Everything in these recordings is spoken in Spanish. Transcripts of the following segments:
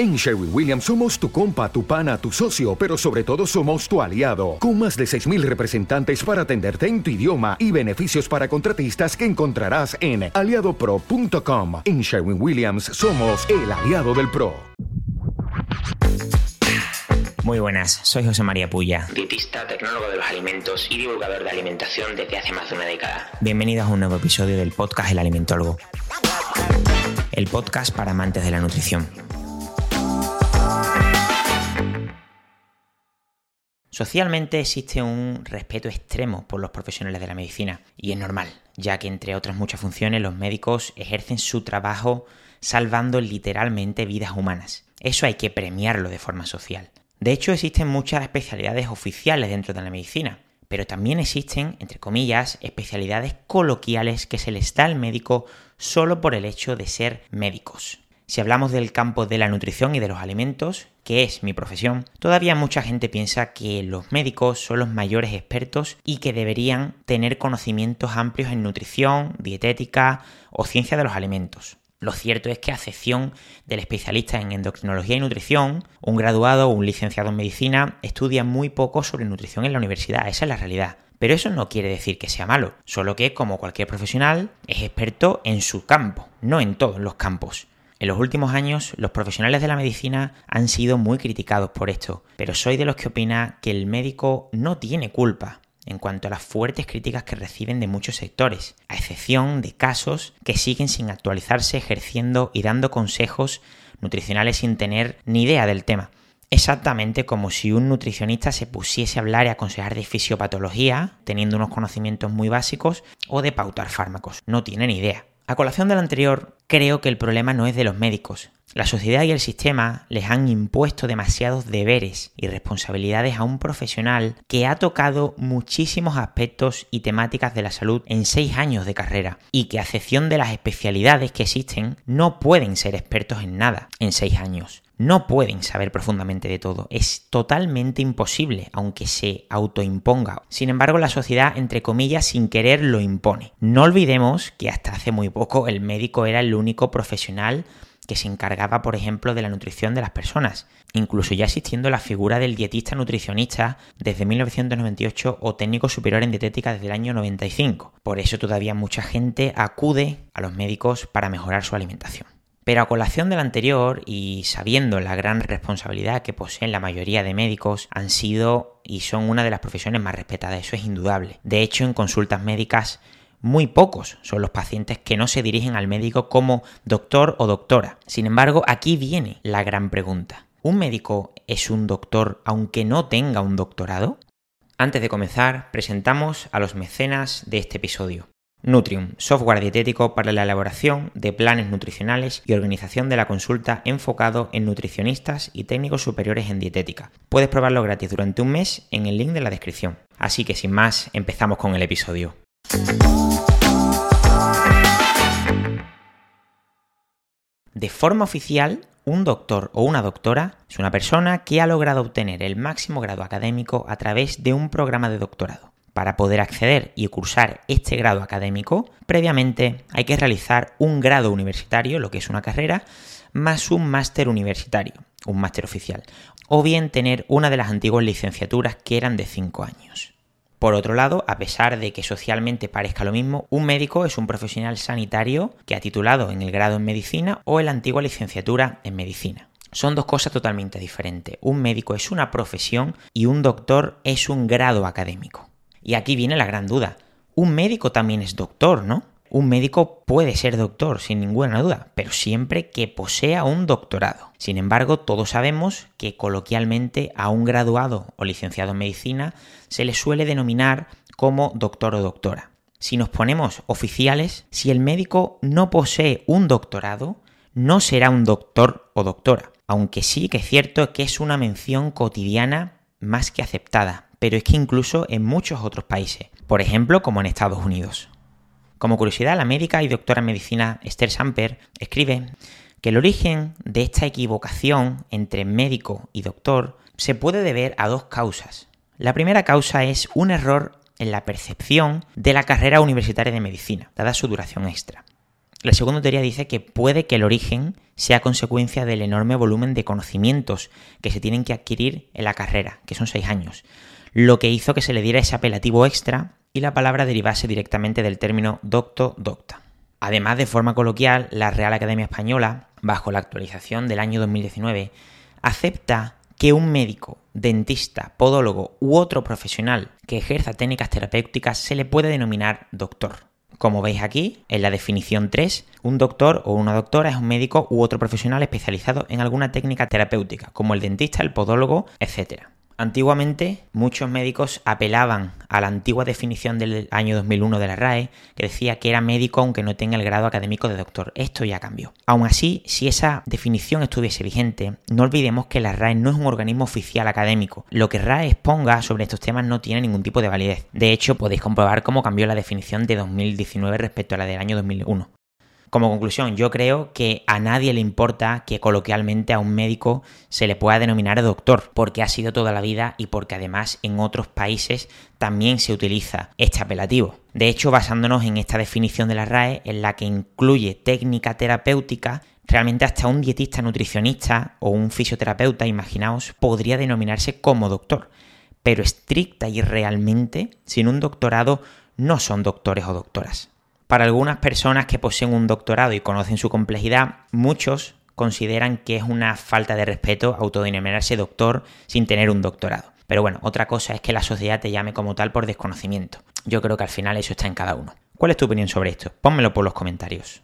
En Sherwin Williams somos tu compa, tu pana, tu socio, pero sobre todo somos tu aliado, con más de 6.000 representantes para atenderte en tu idioma y beneficios para contratistas que encontrarás en aliadopro.com. En Sherwin Williams somos el aliado del PRO. Muy buenas, soy José María Puya, dietista, tecnólogo de los alimentos y divulgador de alimentación desde hace más de una década. Bienvenidos a un nuevo episodio del podcast El Alimentólogo, el podcast para amantes de la nutrición. Socialmente existe un respeto extremo por los profesionales de la medicina y es normal, ya que entre otras muchas funciones los médicos ejercen su trabajo salvando literalmente vidas humanas. Eso hay que premiarlo de forma social. De hecho, existen muchas especialidades oficiales dentro de la medicina, pero también existen, entre comillas, especialidades coloquiales que se les da al médico solo por el hecho de ser médicos. Si hablamos del campo de la nutrición y de los alimentos, que es mi profesión, todavía mucha gente piensa que los médicos son los mayores expertos y que deberían tener conocimientos amplios en nutrición, dietética o ciencia de los alimentos. Lo cierto es que a excepción del especialista en endocrinología y nutrición, un graduado o un licenciado en medicina estudia muy poco sobre nutrición en la universidad, esa es la realidad. Pero eso no quiere decir que sea malo, solo que como cualquier profesional es experto en su campo, no en todos los campos. En los últimos años, los profesionales de la medicina han sido muy criticados por esto, pero soy de los que opina que el médico no tiene culpa en cuanto a las fuertes críticas que reciben de muchos sectores, a excepción de casos que siguen sin actualizarse ejerciendo y dando consejos nutricionales sin tener ni idea del tema. Exactamente como si un nutricionista se pusiese a hablar y aconsejar de fisiopatología, teniendo unos conocimientos muy básicos, o de pautar fármacos. No tiene ni idea. A colación de lo anterior, creo que el problema no es de los médicos. La sociedad y el sistema les han impuesto demasiados deberes y responsabilidades a un profesional que ha tocado muchísimos aspectos y temáticas de la salud en seis años de carrera y que a excepción de las especialidades que existen no pueden ser expertos en nada en seis años no pueden saber profundamente de todo. Es totalmente imposible, aunque se autoimponga. Sin embargo, la sociedad, entre comillas, sin querer lo impone. No olvidemos que hasta hace muy poco el médico era el único profesional que se encargaba, por ejemplo, de la nutrición de las personas, incluso ya existiendo la figura del dietista nutricionista desde 1998 o técnico superior en dietética desde el año 95. Por eso todavía mucha gente acude a los médicos para mejorar su alimentación. Pero a colación del anterior y sabiendo la gran responsabilidad que poseen la mayoría de médicos, han sido y son una de las profesiones más respetadas, eso es indudable. De hecho, en consultas médicas muy pocos son los pacientes que no se dirigen al médico como doctor o doctora. Sin embargo, aquí viene la gran pregunta. ¿Un médico es un doctor aunque no tenga un doctorado? Antes de comenzar, presentamos a los mecenas de este episodio. Nutrium, software dietético para la elaboración de planes nutricionales y organización de la consulta enfocado en nutricionistas y técnicos superiores en dietética. Puedes probarlo gratis durante un mes en el link de la descripción. Así que sin más, empezamos con el episodio. De forma oficial, un doctor o una doctora es una persona que ha logrado obtener el máximo grado académico a través de un programa de doctorado. Para poder acceder y cursar este grado académico, previamente hay que realizar un grado universitario, lo que es una carrera, más un máster universitario, un máster oficial, o bien tener una de las antiguas licenciaturas que eran de 5 años. Por otro lado, a pesar de que socialmente parezca lo mismo, un médico es un profesional sanitario que ha titulado en el grado en medicina o en la antigua licenciatura en medicina. Son dos cosas totalmente diferentes. Un médico es una profesión y un doctor es un grado académico. Y aquí viene la gran duda. Un médico también es doctor, ¿no? Un médico puede ser doctor, sin ninguna duda, pero siempre que posea un doctorado. Sin embargo, todos sabemos que coloquialmente a un graduado o licenciado en medicina se le suele denominar como doctor o doctora. Si nos ponemos oficiales, si el médico no posee un doctorado, no será un doctor o doctora, aunque sí que es cierto que es una mención cotidiana más que aceptada, pero es que incluso en muchos otros países, por ejemplo como en Estados Unidos. Como curiosidad, la médica y doctora en medicina Esther Samper escribe que el origen de esta equivocación entre médico y doctor se puede deber a dos causas. La primera causa es un error en la percepción de la carrera universitaria de medicina, dada su duración extra. La segunda teoría dice que puede que el origen sea consecuencia del enorme volumen de conocimientos que se tienen que adquirir en la carrera, que son seis años, lo que hizo que se le diera ese apelativo extra y la palabra derivase directamente del término docto docta. Además, de forma coloquial, la Real Academia Española, bajo la actualización del año 2019, acepta que un médico, dentista, podólogo u otro profesional que ejerza técnicas terapéuticas se le puede denominar doctor. Como veis aquí, en la definición 3, un doctor o una doctora es un médico u otro profesional especializado en alguna técnica terapéutica, como el dentista, el podólogo, etc. Antiguamente muchos médicos apelaban a la antigua definición del año 2001 de la RAE que decía que era médico aunque no tenga el grado académico de doctor. Esto ya cambió. Aún así, si esa definición estuviese vigente, no olvidemos que la RAE no es un organismo oficial académico. Lo que RAE exponga sobre estos temas no tiene ningún tipo de validez. De hecho, podéis comprobar cómo cambió la definición de 2019 respecto a la del año 2001. Como conclusión, yo creo que a nadie le importa que coloquialmente a un médico se le pueda denominar doctor, porque ha sido toda la vida y porque además en otros países también se utiliza este apelativo. De hecho, basándonos en esta definición de la RAE, en la que incluye técnica terapéutica, realmente hasta un dietista nutricionista o un fisioterapeuta, imaginaos, podría denominarse como doctor. Pero estricta y realmente, sin un doctorado, no son doctores o doctoras. Para algunas personas que poseen un doctorado y conocen su complejidad, muchos consideran que es una falta de respeto autodenominarse doctor sin tener un doctorado. Pero bueno, otra cosa es que la sociedad te llame como tal por desconocimiento. Yo creo que al final eso está en cada uno. ¿Cuál es tu opinión sobre esto? Pónmelo por los comentarios.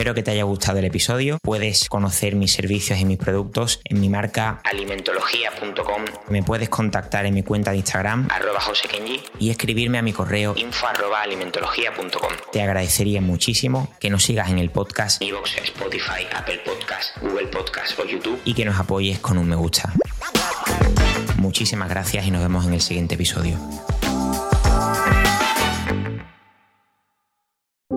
Espero que te haya gustado el episodio. Puedes conocer mis servicios y mis productos en mi marca alimentología.com. Me puedes contactar en mi cuenta de Instagram arroba josekenji y escribirme a mi correo info arroba alimentología.com. Te agradecería muchísimo que nos sigas en el podcast Evox, Spotify, Apple Podcast, Google Podcast o YouTube. y que nos apoyes con un me gusta. Muchísimas gracias y nos vemos en el siguiente episodio.